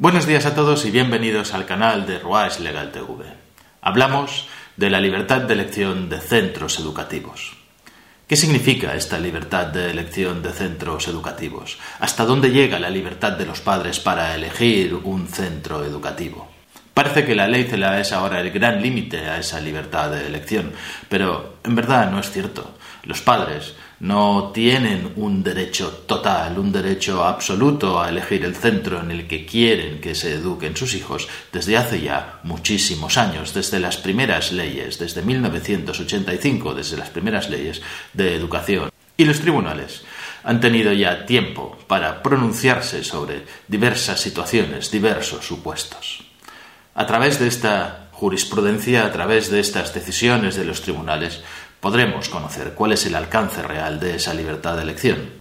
Buenos días a todos y bienvenidos al canal de Ruais Legal TV. Hablamos de la libertad de elección de centros educativos. ¿Qué significa esta libertad de elección de centros educativos? ¿Hasta dónde llega la libertad de los padres para elegir un centro educativo? Parece que la ley CELA es ahora el gran límite a esa libertad de elección, pero en verdad no es cierto. Los padres no tienen un derecho total, un derecho absoluto a elegir el centro en el que quieren que se eduquen sus hijos desde hace ya muchísimos años, desde las primeras leyes, desde 1985, desde las primeras leyes de educación. Y los tribunales han tenido ya tiempo para pronunciarse sobre diversas situaciones, diversos supuestos. A través de esta jurisprudencia, a través de estas decisiones de los tribunales, podremos conocer cuál es el alcance real de esa libertad de elección.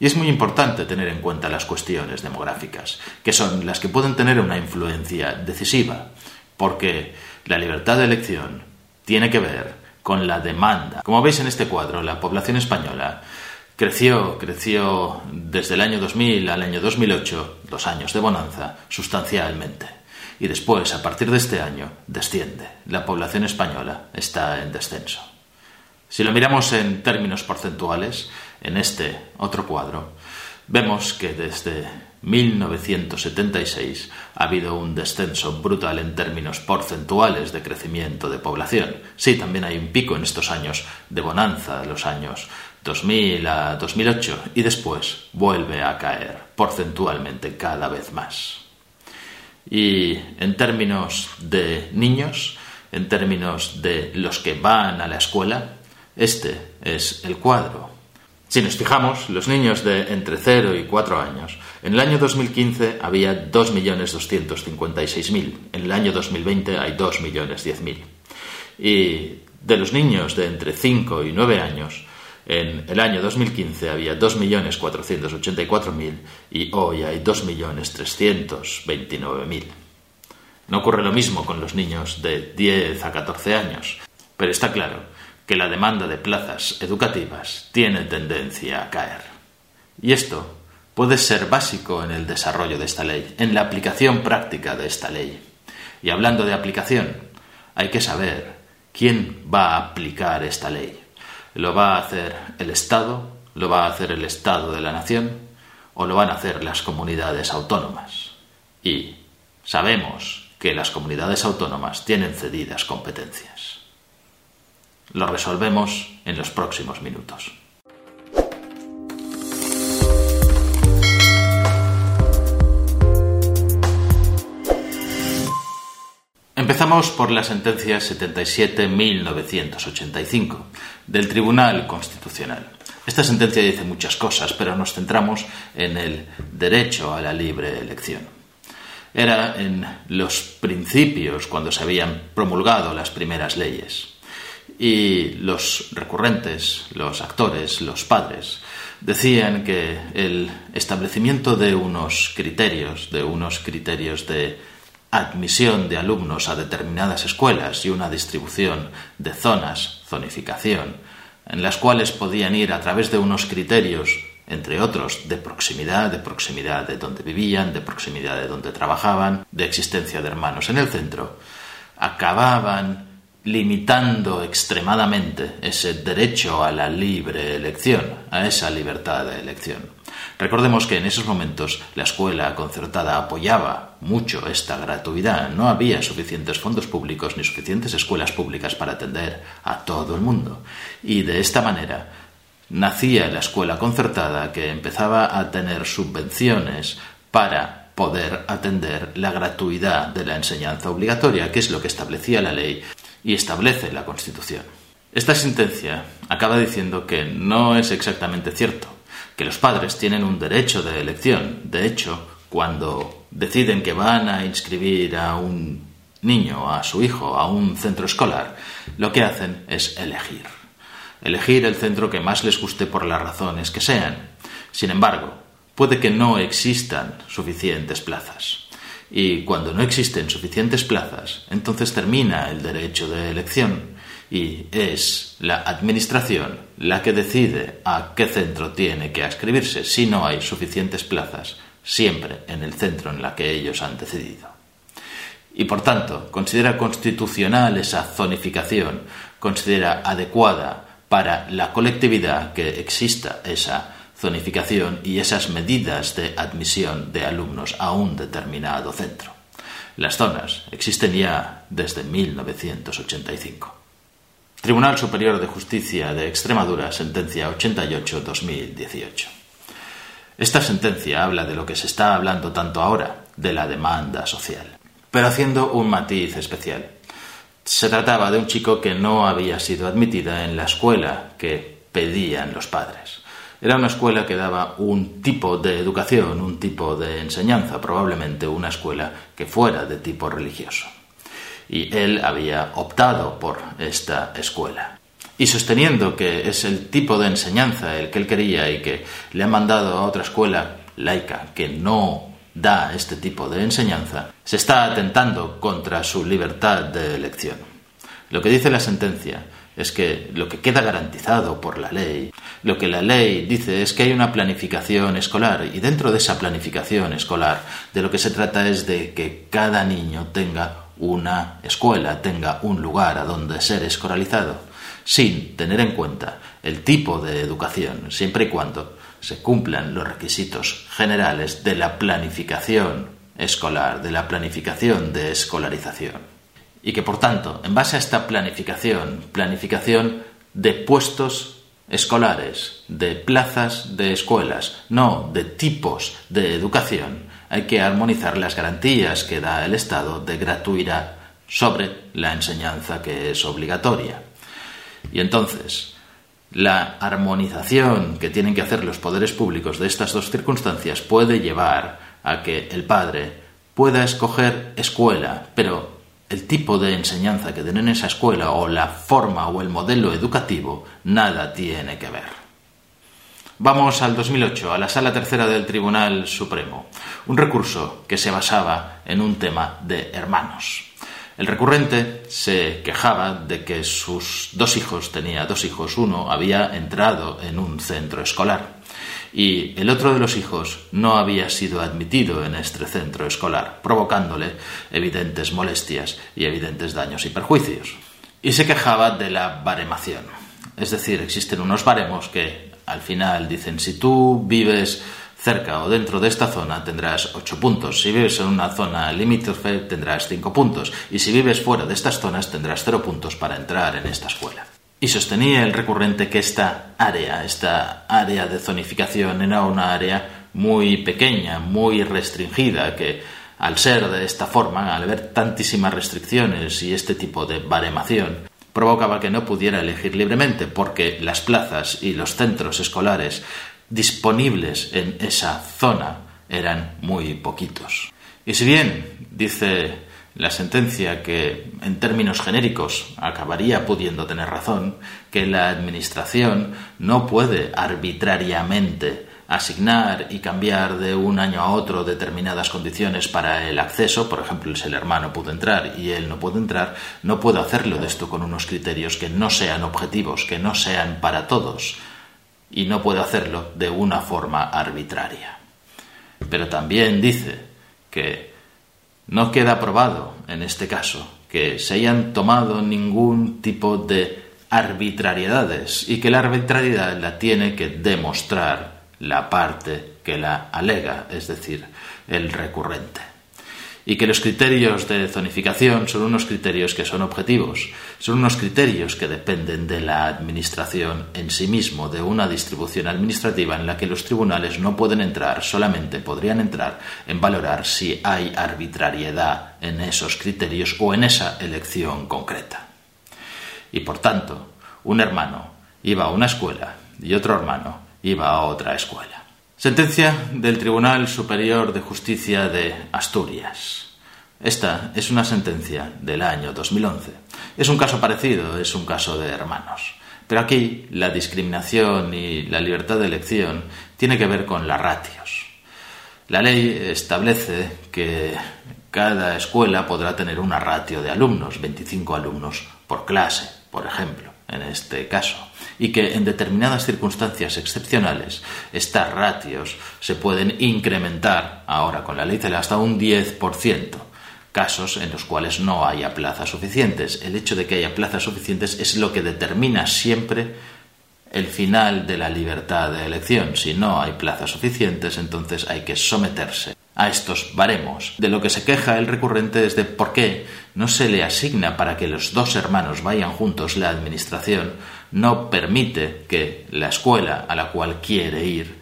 Y es muy importante tener en cuenta las cuestiones demográficas, que son las que pueden tener una influencia decisiva, porque la libertad de elección tiene que ver con la demanda. Como veis en este cuadro, la población española creció, creció desde el año 2000 al año 2008, dos años de bonanza, sustancialmente. Y después, a partir de este año, desciende. La población española está en descenso. Si lo miramos en términos porcentuales, en este otro cuadro, vemos que desde 1976 ha habido un descenso brutal en términos porcentuales de crecimiento de población. Sí, también hay un pico en estos años de bonanza, los años 2000 a 2008, y después vuelve a caer porcentualmente cada vez más. Y en términos de niños, en términos de los que van a la escuela, este es el cuadro. Si nos fijamos, los niños de entre 0 y 4 años, en el año 2015 había 2.256.000, en el año 2020 hay 2.010.000. Y de los niños de entre 5 y 9 años, en el año 2015 había 2.484.000 y hoy hay 2.329.000. No ocurre lo mismo con los niños de 10 a 14 años, pero está claro que la demanda de plazas educativas tiene tendencia a caer. Y esto puede ser básico en el desarrollo de esta ley, en la aplicación práctica de esta ley. Y hablando de aplicación, hay que saber quién va a aplicar esta ley. ¿Lo va a hacer el Estado? ¿Lo va a hacer el Estado de la Nación? ¿O lo van a hacer las comunidades autónomas? Y sabemos que las comunidades autónomas tienen cedidas competencias. Lo resolvemos en los próximos minutos. Empezamos por la sentencia 77-1985 del Tribunal Constitucional. Esta sentencia dice muchas cosas, pero nos centramos en el derecho a la libre elección. Era en los principios cuando se habían promulgado las primeras leyes y los recurrentes, los actores, los padres, decían que el establecimiento de unos criterios, de unos criterios de admisión de alumnos a determinadas escuelas y una distribución de zonas, zonificación, en las cuales podían ir a través de unos criterios, entre otros, de proximidad, de proximidad de donde vivían, de proximidad de donde trabajaban, de existencia de hermanos en el centro, acababan limitando extremadamente ese derecho a la libre elección, a esa libertad de elección. Recordemos que en esos momentos la escuela concertada apoyaba mucho esta gratuidad. No había suficientes fondos públicos ni suficientes escuelas públicas para atender a todo el mundo. Y de esta manera nacía la escuela concertada que empezaba a tener subvenciones para poder atender la gratuidad de la enseñanza obligatoria, que es lo que establecía la ley y establece la Constitución. Esta sentencia acaba diciendo que no es exactamente cierto, que los padres tienen un derecho de elección. De hecho, cuando deciden que van a inscribir a un niño, a su hijo, a un centro escolar, lo que hacen es elegir. Elegir el centro que más les guste por las razones que sean. Sin embargo, puede que no existan suficientes plazas. Y cuando no existen suficientes plazas, entonces termina el derecho de elección y es la administración la que decide a qué centro tiene que ascribirse. Si no hay suficientes plazas, siempre en el centro en la que ellos han decidido. Y por tanto, considera constitucional esa zonificación, considera adecuada para la colectividad que exista esa zonificación y esas medidas de admisión de alumnos a un determinado centro. Las zonas existen ya desde 1985. Tribunal Superior de Justicia de Extremadura, sentencia 88-2018. Esta sentencia habla de lo que se está hablando tanto ahora, de la demanda social, pero haciendo un matiz especial. Se trataba de un chico que no había sido admitida en la escuela que pedían los padres. Era una escuela que daba un tipo de educación, un tipo de enseñanza, probablemente una escuela que fuera de tipo religioso. Y él había optado por esta escuela. Y sosteniendo que es el tipo de enseñanza el que él quería y que le ha mandado a otra escuela laica que no da este tipo de enseñanza, se está atentando contra su libertad de elección. Lo que dice la sentencia es que lo que queda garantizado por la ley, lo que la ley dice es que hay una planificación escolar y dentro de esa planificación escolar de lo que se trata es de que cada niño tenga una escuela, tenga un lugar a donde ser escolarizado, sin tener en cuenta el tipo de educación, siempre y cuando se cumplan los requisitos generales de la planificación escolar, de la planificación de escolarización y que por tanto, en base a esta planificación, planificación de puestos escolares, de plazas de escuelas, no de tipos de educación, hay que armonizar las garantías que da el Estado de gratuidad sobre la enseñanza que es obligatoria. Y entonces, la armonización que tienen que hacer los poderes públicos de estas dos circunstancias puede llevar a que el padre pueda escoger escuela, pero el tipo de enseñanza que den en esa escuela o la forma o el modelo educativo nada tiene que ver. Vamos al 2008, a la Sala Tercera del Tribunal Supremo, un recurso que se basaba en un tema de hermanos. El recurrente se quejaba de que sus dos hijos, tenía dos hijos, uno había entrado en un centro escolar y el otro de los hijos no había sido admitido en este centro escolar, provocándole evidentes molestias y evidentes daños y perjuicios. Y se quejaba de la baremación. Es decir, existen unos baremos que al final dicen si tú vives cerca o dentro de esta zona tendrás 8 puntos. Si vives en una zona limítrofe tendrás 5 puntos. Y si vives fuera de estas zonas tendrás 0 puntos para entrar en esta escuela. Y sostenía el recurrente que esta área, esta área de zonificación era una área muy pequeña, muy restringida, que al ser de esta forma, al haber tantísimas restricciones y este tipo de baremación, provocaba que no pudiera elegir libremente porque las plazas y los centros escolares disponibles en esa zona eran muy poquitos. Y si bien, dice la sentencia que, en términos genéricos, acabaría pudiendo tener razón, que la Administración no puede arbitrariamente asignar y cambiar de un año a otro determinadas condiciones para el acceso, por ejemplo, si el hermano pudo entrar y él no puede entrar, no puedo hacerlo de esto con unos criterios que no sean objetivos, que no sean para todos, y no puedo hacerlo de una forma arbitraria. Pero también dice que no queda probado, en este caso, que se hayan tomado ningún tipo de arbitrariedades y que la arbitrariedad la tiene que demostrar la parte que la alega, es decir, el recurrente y que los criterios de zonificación son unos criterios que son objetivos, son unos criterios que dependen de la administración en sí mismo, de una distribución administrativa en la que los tribunales no pueden entrar, solamente podrían entrar en valorar si hay arbitrariedad en esos criterios o en esa elección concreta. Y por tanto, un hermano iba a una escuela y otro hermano iba a otra escuela. Sentencia del Tribunal Superior de Justicia de Asturias. Esta es una sentencia del año 2011. Es un caso parecido, es un caso de hermanos. Pero aquí la discriminación y la libertad de elección tiene que ver con las ratios. La ley establece que cada escuela podrá tener una ratio de alumnos, 25 alumnos por clase, por ejemplo, en este caso y que en determinadas circunstancias excepcionales estas ratios se pueden incrementar ahora con la ley hasta un 10% casos en los cuales no haya plazas suficientes. El hecho de que haya plazas suficientes es lo que determina siempre el final de la libertad de elección. Si no hay plazas suficientes, entonces hay que someterse a estos baremos. De lo que se queja el recurrente es de por qué no se le asigna para que los dos hermanos vayan juntos la administración, no permite que la escuela a la cual quiere ir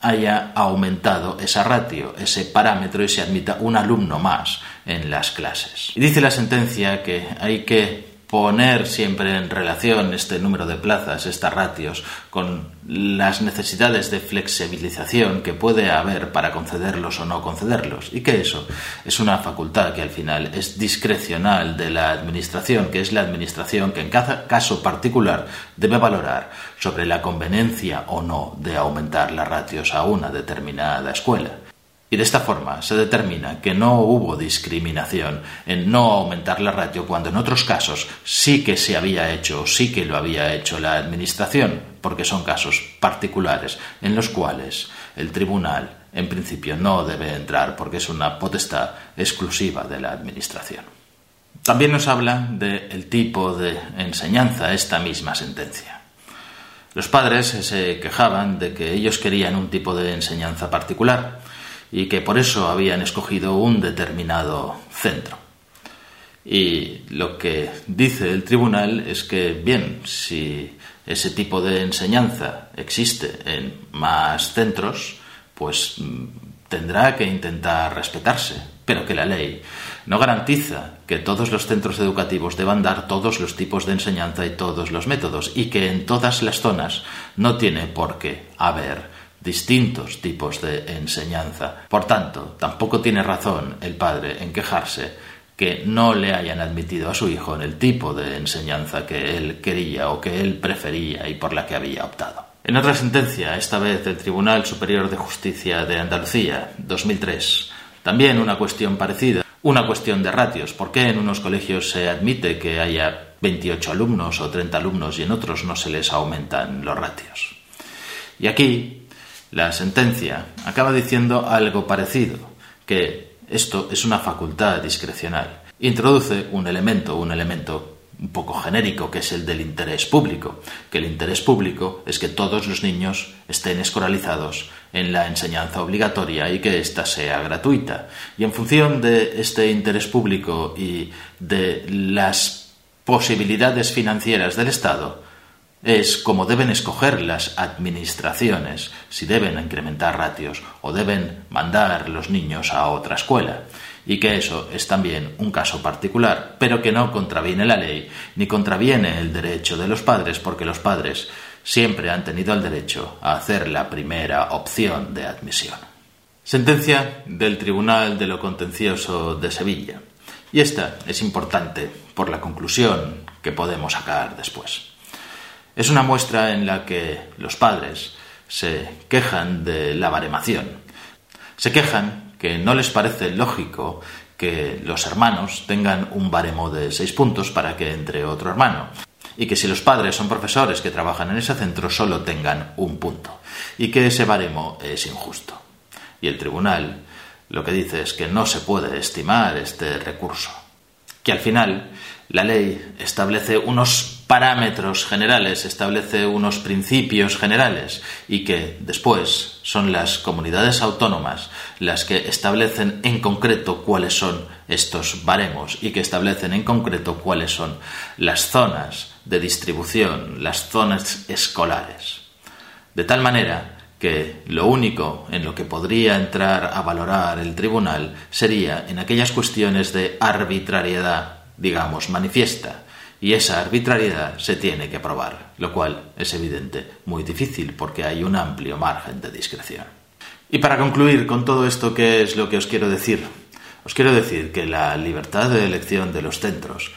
haya aumentado esa ratio, ese parámetro y se admita un alumno más en las clases. Y dice la sentencia que hay que poner siempre en relación este número de plazas, estas ratios, con las necesidades de flexibilización que puede haber para concederlos o no concederlos, y que eso es una facultad que al final es discrecional de la Administración, que es la Administración que en cada caso particular debe valorar sobre la conveniencia o no de aumentar las ratios a una determinada escuela. Y de esta forma se determina que no hubo discriminación en no aumentar la ratio cuando en otros casos sí que se había hecho, sí que lo había hecho la Administración, porque son casos particulares en los cuales el tribunal en principio no debe entrar porque es una potestad exclusiva de la Administración. También nos habla del tipo de enseñanza esta misma sentencia. Los padres se quejaban de que ellos querían un tipo de enseñanza particular, y que por eso habían escogido un determinado centro. Y lo que dice el tribunal es que, bien, si ese tipo de enseñanza existe en más centros, pues mm, tendrá que intentar respetarse, pero que la ley no garantiza que todos los centros educativos deban dar todos los tipos de enseñanza y todos los métodos, y que en todas las zonas no tiene por qué haber distintos tipos de enseñanza. Por tanto, tampoco tiene razón el padre en quejarse que no le hayan admitido a su hijo en el tipo de enseñanza que él quería o que él prefería y por la que había optado. En otra sentencia, esta vez del Tribunal Superior de Justicia de Andalucía, 2003, también una cuestión parecida, una cuestión de ratios. ¿Por qué en unos colegios se admite que haya 28 alumnos o 30 alumnos y en otros no se les aumentan los ratios? Y aquí la sentencia acaba diciendo algo parecido, que esto es una facultad discrecional. Introduce un elemento, un elemento un poco genérico, que es el del interés público, que el interés público es que todos los niños estén escolarizados en la enseñanza obligatoria y que ésta sea gratuita. Y en función de este interés público y de las posibilidades financieras del Estado, es como deben escoger las administraciones si deben incrementar ratios o deben mandar los niños a otra escuela y que eso es también un caso particular, pero que no contraviene la ley ni contraviene el derecho de los padres, porque los padres siempre han tenido el derecho a hacer la primera opción de admisión. Sentencia del Tribunal de lo Contencioso de Sevilla. Y esta es importante por la conclusión que podemos sacar después. Es una muestra en la que los padres se quejan de la baremación. Se quejan que no les parece lógico que los hermanos tengan un baremo de seis puntos para que entre otro hermano. Y que si los padres son profesores que trabajan en ese centro solo tengan un punto. Y que ese baremo es injusto. Y el tribunal lo que dice es que no se puede estimar este recurso. Que al final la ley establece unos parámetros generales, establece unos principios generales y que después son las comunidades autónomas las que establecen en concreto cuáles son estos baremos y que establecen en concreto cuáles son las zonas de distribución, las zonas escolares. De tal manera que lo único en lo que podría entrar a valorar el tribunal sería en aquellas cuestiones de arbitrariedad digamos, manifiesta. Y esa arbitrariedad se tiene que probar, lo cual es evidente muy difícil porque hay un amplio margen de discreción. Y para concluir con todo esto, ¿qué es lo que os quiero decir? Os quiero decir que la libertad de elección de los centros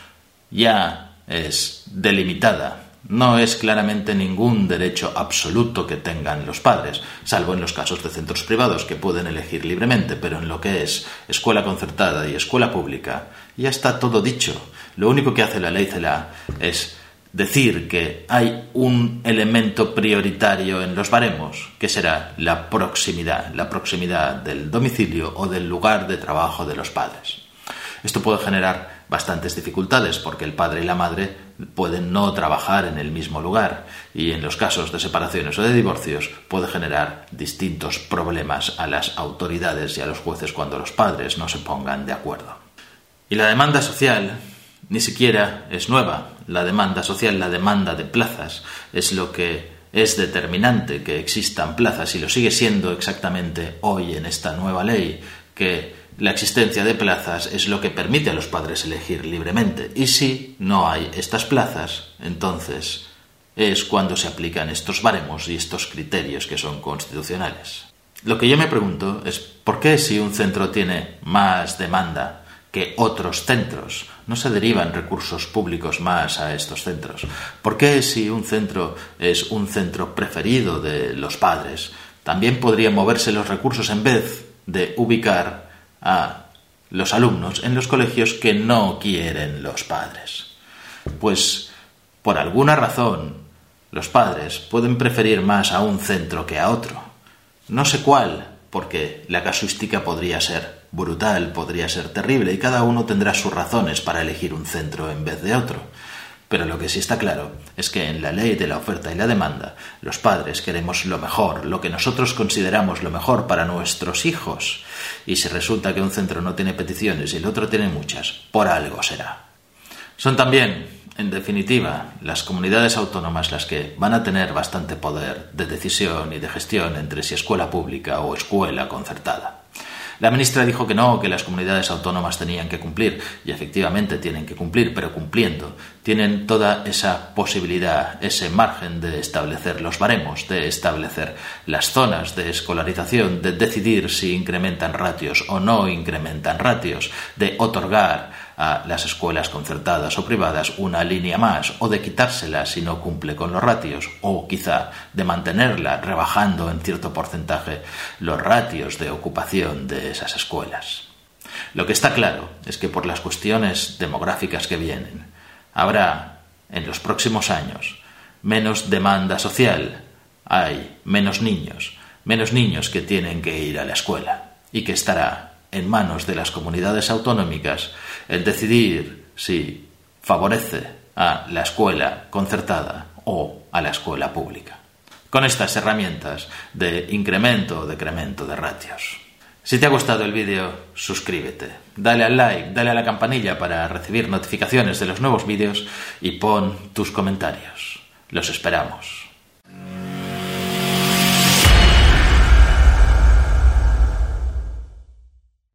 ya es delimitada no es claramente ningún derecho absoluto que tengan los padres, salvo en los casos de centros privados que pueden elegir libremente, pero en lo que es escuela concertada y escuela pública, ya está todo dicho. Lo único que hace la ley CELA es decir que hay un elemento prioritario en los baremos, que será la proximidad, la proximidad del domicilio o del lugar de trabajo de los padres. Esto puede generar bastantes dificultades porque el padre y la madre pueden no trabajar en el mismo lugar y en los casos de separaciones o de divorcios puede generar distintos problemas a las autoridades y a los jueces cuando los padres no se pongan de acuerdo. Y la demanda social ni siquiera es nueva. La demanda social, la demanda de plazas, es lo que es determinante que existan plazas y lo sigue siendo exactamente hoy en esta nueva ley, que la existencia de plazas es lo que permite a los padres elegir libremente. Y si no hay estas plazas, entonces es cuando se aplican estos baremos y estos criterios que son constitucionales. Lo que yo me pregunto es por qué si un centro tiene más demanda que otros centros. No se derivan recursos públicos más a estos centros. ¿Por qué si un centro es un centro preferido de los padres, también podrían moverse los recursos en vez de ubicar a los alumnos en los colegios que no quieren los padres? Pues por alguna razón los padres pueden preferir más a un centro que a otro. No sé cuál, porque la casuística podría ser brutal, podría ser terrible, y cada uno tendrá sus razones para elegir un centro en vez de otro. Pero lo que sí está claro es que en la ley de la oferta y la demanda, los padres queremos lo mejor, lo que nosotros consideramos lo mejor para nuestros hijos. Y si resulta que un centro no tiene peticiones y el otro tiene muchas, por algo será. Son también, en definitiva, las comunidades autónomas las que van a tener bastante poder de decisión y de gestión entre si escuela pública o escuela concertada. La ministra dijo que no, que las comunidades autónomas tenían que cumplir, y efectivamente tienen que cumplir, pero cumpliendo. Tienen toda esa posibilidad, ese margen de establecer los baremos, de establecer las zonas de escolarización, de decidir si incrementan ratios o no incrementan ratios, de otorgar a las escuelas concertadas o privadas una línea más o de quitársela si no cumple con los ratios o quizá de mantenerla rebajando en cierto porcentaje los ratios de ocupación de esas escuelas. Lo que está claro es que por las cuestiones demográficas que vienen habrá en los próximos años menos demanda social, hay menos niños, menos niños que tienen que ir a la escuela y que estará en manos de las comunidades autonómicas el decidir si favorece a la escuela concertada o a la escuela pública. Con estas herramientas de incremento o decremento de ratios. Si te ha gustado el vídeo, suscríbete, dale al like, dale a la campanilla para recibir notificaciones de los nuevos vídeos y pon tus comentarios. Los esperamos.